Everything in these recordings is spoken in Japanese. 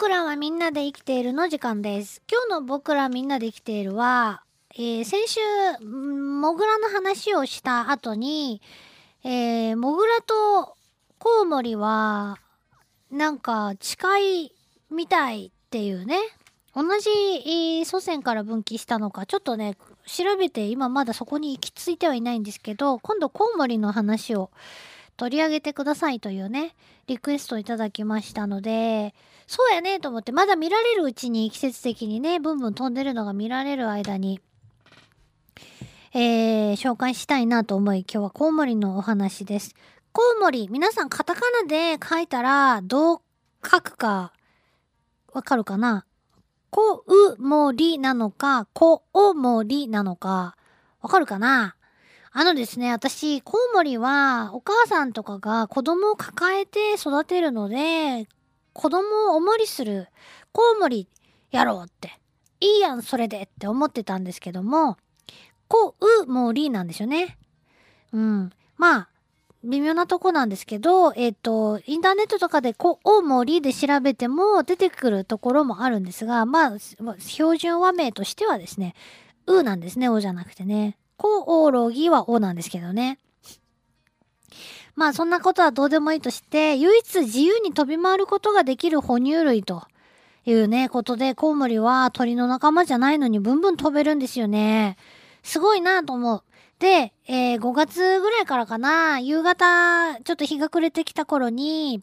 僕らはみんなで生きているの時間です。今日の僕らみんなで生きているは、えー先週、モグラの話をした後に、えーモグラとコウモリは、なんか近いみたいっていうね、同じ、祖先から分岐したのか、ちょっとね、調べて今まだそこに行き着いてはいないんですけど、今度コウモリの話を取り上げてくださいというね、リクエストをいただきましたので、そうやねと思って、まだ見られるうちに季節的にね、ブンブン飛んでるのが見られる間に、えー、紹介したいなと思い、今日はコウモリのお話です。コウモリ、皆さんカタカナで書いたら、どう書くか、わかるかな？コウモリなのか、コウモリなのか、わかるかな？あのですね、私、コウモリは、お母さんとかが子供を抱えて育てるので、子供をおもりする、コウモリやろうって、いいやん、それでって思ってたんですけども、コウモリなんですよね。うん。まあ、微妙なとこなんですけど、えっ、と、インターネットとかでコウモリで調べても出てくるところもあるんですが、まあ、標準和名としてはですね、うなんですね、おじゃなくてね。コオロギはおなんですけどね。まあそんなことはどうでもいいとして、唯一自由に飛び回ることができる哺乳類というね、ことで、コウモリは鳥の仲間じゃないのにブンブン飛べるんですよね。すごいなと思う。で、えー5月ぐらいからかな、夕方、ちょっと日が暮れてきた頃に、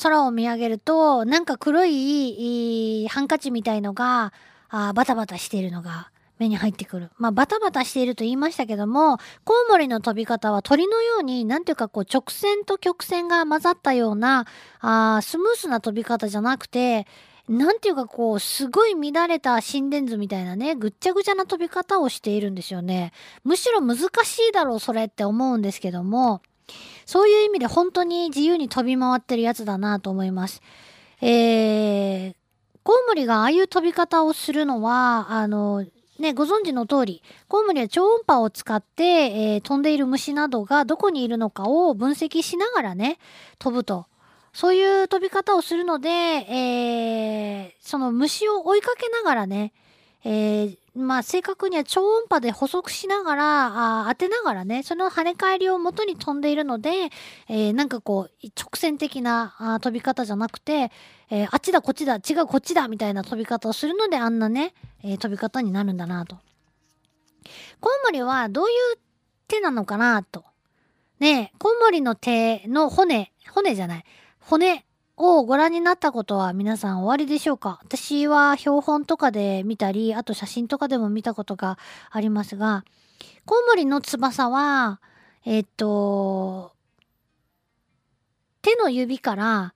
空を見上げると、なんか黒いハンカチみたいのが、あバタバタしているのが目に入ってくる。まあ、バタバタしていると言いましたけども、コウモリの飛び方は鳥のように、なんていうかこう直線と曲線が混ざったような、あスムースな飛び方じゃなくて、なんていうかこう、すごい乱れた心電図みたいなね、ぐっちゃぐちゃな飛び方をしているんですよね。むしろ難しいだろう、それって思うんですけども、そういう意味で本当に自由に飛び回ってるやつだなと思います。えー、コウモリがああいう飛び方をするのは、あの、ね、ご存知の通り、コウモリは超音波を使って、えー飛んでいる虫などがどこにいるのかを分析しながらね、飛ぶと。そういう飛び方をするので、えーその虫を追いかけながらね、えーまあ正確には超音波で補足しながら、あ当てながらね、その跳ね返りを元に飛んでいるので、えーなんかこう、直線的なあ飛び方じゃなくて、えーあっちだこっちだ、違うこっちだみたいな飛び方をするのであんなね、えー飛び方になるんだなと。コウモリはどういう手なのかなと。ねえ、コウモリの手の骨、骨じゃない、骨をご覧になったことは皆さんおありでしょうか？私は標本とかで見たり、あと写真とかでも見たことがありますが、コウモリの翼は、えっと、手の指から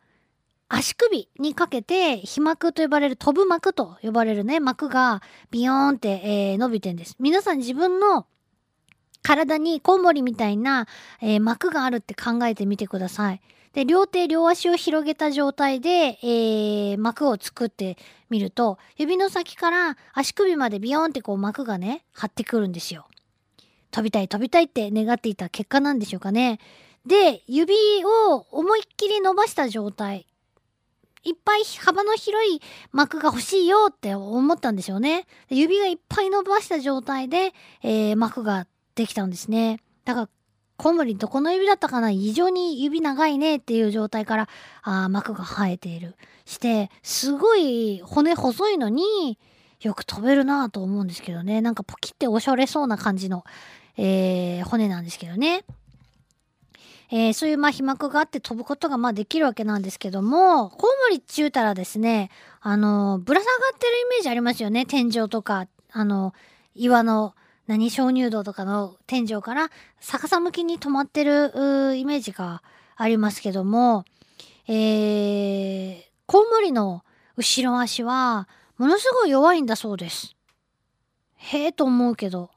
足首にかけて飛膜と呼ばれる飛ぶ膜と呼ばれるね膜がビヨーンって、えー伸びてんです。皆さん自分の体にコウモリみたいな、えー膜があるって考えてみてください。で、両手両足を広げた状態で、えー膜を作ってみると、指の先から足首までビヨーンってこう膜がね、張ってくるんですよ。飛びたい飛びたいって願っていた結果なんでしょうかね。で、指を思いっきり伸ばした状態。いっぱい幅の広い膜が欲しいよって思ったんでしょうね。指がいっぱい伸ばした状態で、えー膜ができたんですね。だから、コウモリどこの指だったかな？異常に指長いねっていう状態から、あ膜が生えている。して、すごい骨細いのによく飛べるなと思うんですけどね。なんかポキっておしょれそうな感じの、えー骨なんですけどね。えーそういうまあ飛膜があって飛ぶことがまあできるわけなんですけども、コウモリっちゅうたらですね、あの、ぶら下がってるイメージありますよね。天井とか、あの、岩の、何、鍾乳洞とかの天井から逆さ向きに止まってるイメージがありますけども、えー、コウモリの後ろ足は、ものすごい弱いんだそうです。へえと思うけど。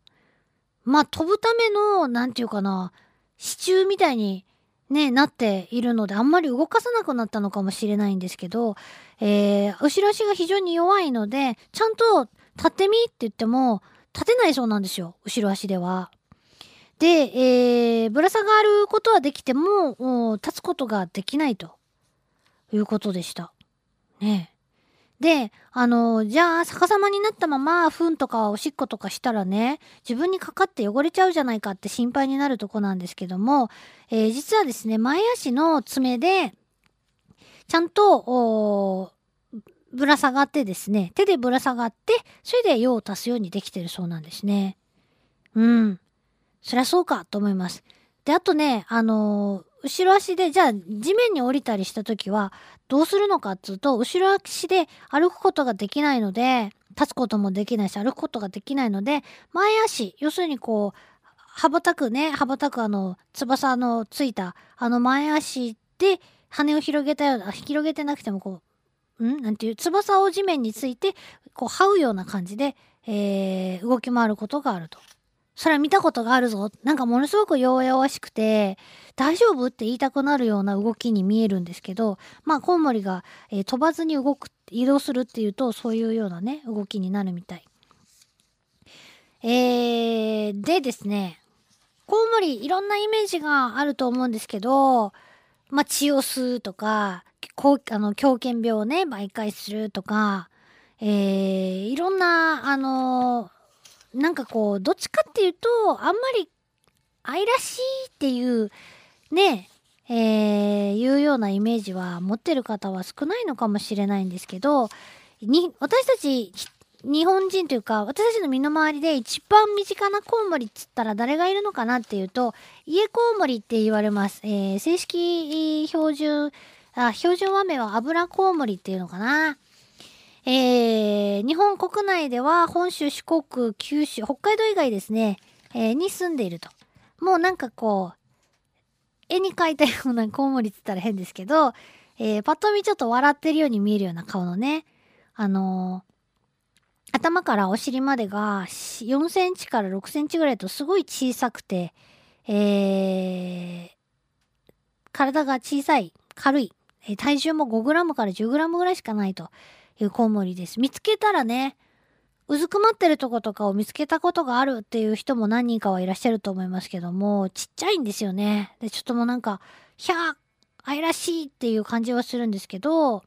まあ、飛ぶための、なんていうかな、支柱みたいにね、なっているので、あんまり動かさなくなったのかもしれないんですけど、えー、後ろ足が非常に弱いので、ちゃんと立ってみって言っても、立てないそうなんですよ、後ろ足では。で、えー、ぶら下がることはできても、立つことができないということでした。ねで、あの、じゃあ逆さまになったまま、糞とかおしっことかしたらね、自分にかかって汚れちゃうじゃないかって心配になるとこなんですけども、えー、実はですね、前足の爪で、ちゃんと、ぶら下がってですね、手でぶら下がって、それで用を足すようにできてるそうなんですね。うん。そりゃそうかと思います。で、あとね、あのー、後ろ足で、じゃあ地面に降りたりした時は、どうするのかっつうと、後ろ足で歩くことができないので、立つこともできないし、歩くことができないので、前足、要するにこう、羽ばたくね、羽ばたくあの、翼のついた、あの前足で羽を広げたような、広げてなくてもこう、ん？なんていう、翼を地面について、こう、這うような感じで、えー、動き回ることがあると。それは見たことがあるぞ。なんかものすごく弱々しくて、大丈夫って言いたくなるような動きに見えるんですけど、まあコウモリが、えー、飛ばずに動く、移動するっていうと、そういうようなね、動きになるみたい。えー、でですね、コウモリいろんなイメージがあると思うんですけど、まあ血を吸うとか、こうあの狂犬病をね、媒介するとか、えー、いろんな、あのなんかこう、どっちかっていうと、あんまり愛らしいっていう、ね、えー、いうようなイメージは持ってる方は少ないのかもしれないんですけど、に、私たち、日本人というか、私たちの身の回りで一番身近なコウモリっつったら誰がいるのかなっていうと、家コウモリって言われます。えー、正式標準、あ、標準和名は油コウモリっていうのかな。えー、日本国内では本州、四国、九州、北海道以外ですね、えー、に住んでいると。もうなんかこう、絵に描いたようなコウモリって言ったら変ですけど、えー、パッと見ちょっと笑ってるように見えるような顔のね、あのー、頭からお尻までが4センチから6センチぐらいとすごい小さくて、えー、体が小さい、軽い、え、体重も 5g から 10g ぐらいしかないというコウモリです。見つけたらね、うずくまってるとことかを見つけたことがあるっていう人も何人かはいらっしゃると思いますけども、ちっちゃいんですよね。で、ちょっともうなんか、ひゃー愛らしいっていう感じはするんですけど、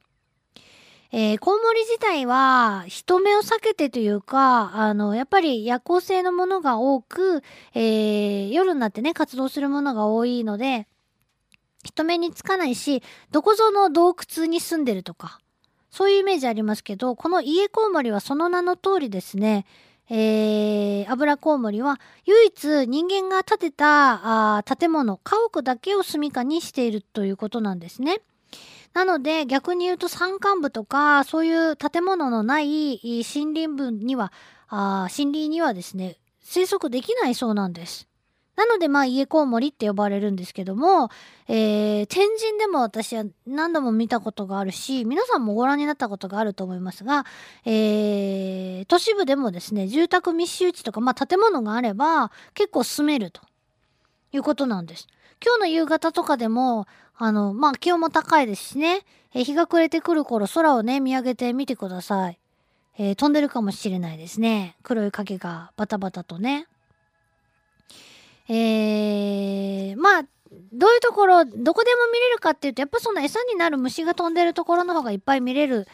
えー、コウモリ自体は人目を避けてというか、あの、やっぱり夜行性のものが多く、えー、夜になってね、活動するものが多いので、人目につかないし、どこぞの洞窟に住んでるとか、そういうイメージありますけど、この家コウモリはその名の通りですね、えー、油コウモリは唯一人間が建てたあ建物、家屋だけを住処にしているということなんですね。なので逆に言うと山間部とかそういう建物のない森林部には、あ森林にはですね、生息できないそうなんです。なので、まあ、家コウモリって呼ばれるんですけども、えー、天神でも私は何度も見たことがあるし、皆さんもご覧になったことがあると思いますが、えー、都市部でもですね、住宅密集地とか、まあ、建物があれば、結構住めるということなんです。今日の夕方とかでも、あの、まあ、気温も高いですしね、えー、日が暮れてくる頃、空をね、見上げてみてください。えー、飛んでるかもしれないですね。黒い影がバタバタとね。えー、まあ、どういうところ、どこでも見れるかっていうと、やっぱその餌になる虫が飛んでるところの方がいっぱい見れる、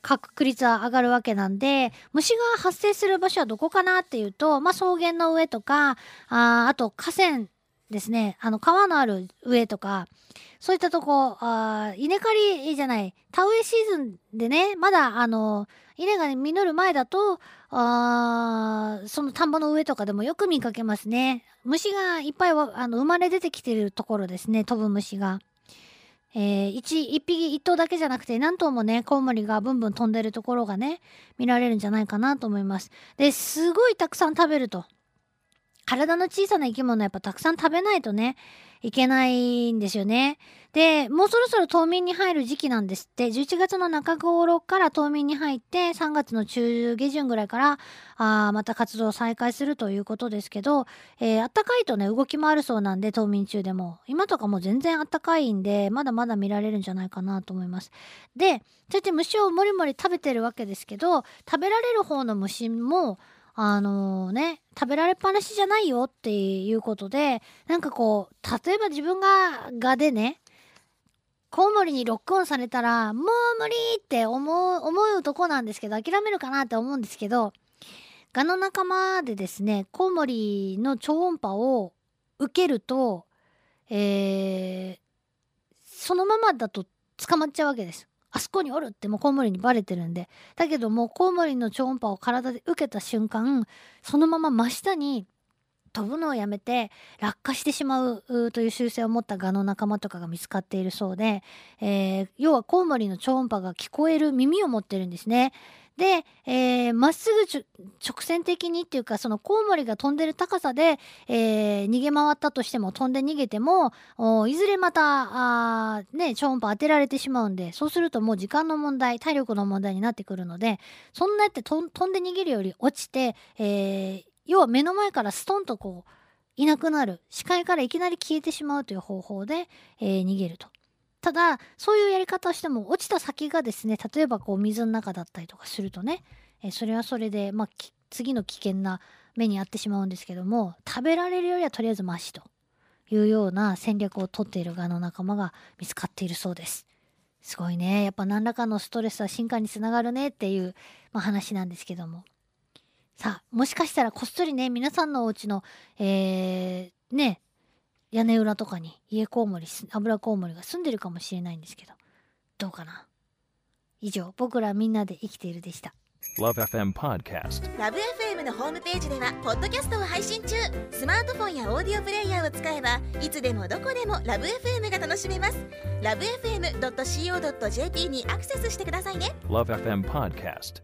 確率は上がるわけなんで、虫が発生する場所はどこかなっていうと、まあ草原の上とか、ああと河川ですね、あの川のある上とか、そういったとこ、あ稲刈りじゃない、田植えシーズンでね、まだあのー、稲が実る前だと、あその田んぼの上とかでもよく見かけますね。虫がいっぱいはあの生まれ出てきてるところですね、飛ぶ虫が。えー、一、一匹1頭だけじゃなくて何頭もね、コウモリがブンブン飛んでるところがね、見られるんじゃないかなと思います。で、すごいたくさん食べると。体の小さな生き物やっぱたくさん食べないとね、いけないんですよね。で、もうそろそろ冬眠に入る時期なんですって。11月の中頃から冬眠に入って、3月の中下旬ぐらいから、あまた活動を再開するということですけど、えー、あったかいとね、動き回るそうなんで、冬眠中でも。今とかも全然あったかいんで、まだまだ見られるんじゃないかなと思います。で、そうやって虫をもりもり食べてるわけですけど、食べられる方の虫も、あの、ね、食べられっぱなしじゃないよっていうことで、なんかこう、例えば自分が蛾でね、コウモリにロックオンされたら、もう無理って思う、思うとこなんですけど、諦めるかなって思うんですけど、ガの仲間でですね、コウモリの超音波を受けると、えー、そのままだと捕まっちゃうわけです。あそこにおるってもうコウモリにバレてるんで。だけどもうコウモリの超音波を体で受けた瞬間、そのまま真下に飛ぶのをやめて落下してしまうという習性を持ったガの仲間とかが見つかっているそうで、えー、要はコウモリの超音波が聞こえる耳を持ってるんですね。で、えー、まっすぐ直線的にっていうか、そのコウモリが飛んでる高さで、えー、逃げ回ったとしても、飛んで逃げても、いずれまた、あね、超音波当てられてしまうんで、そうするともう時間の問題、体力の問題になってくるので、そんなやって飛んで逃げるより落ちて、えー、要は目の前からストンとこう、いなくなる。視界からいきなり消えてしまうという方法で、えー、逃げると。ただ、そういうやり方をしても、落ちた先がですね、例えばこう水の中だったりとかするとね、えー、それはそれで、まあ、次の危険な目に遭ってしまうんですけども、食べられるよりはとりあえずマシというような戦略をとっている側の仲間が見つかっているそうです。すごいね。やっぱ何らかのストレスは進化につながるねっていう、まあ、話なんですけども。さあ、もしかしたらこっそりね、皆さんのお家の、えー、ね、屋根裏とかに家コウモリ、油コウモリが住んでるかもしれないんですけど、どうかな？以上、僕らみんなで生きているでした。LoveFM Podcast LoveFM のホームページではポッドキャストを配信中。スマートフォンやオーディオプレイヤーを使えばいつでもどこでも LoveFM が楽しめます。LoveFM.co.jp にアクセスしてくださいね。LoveFM Podcast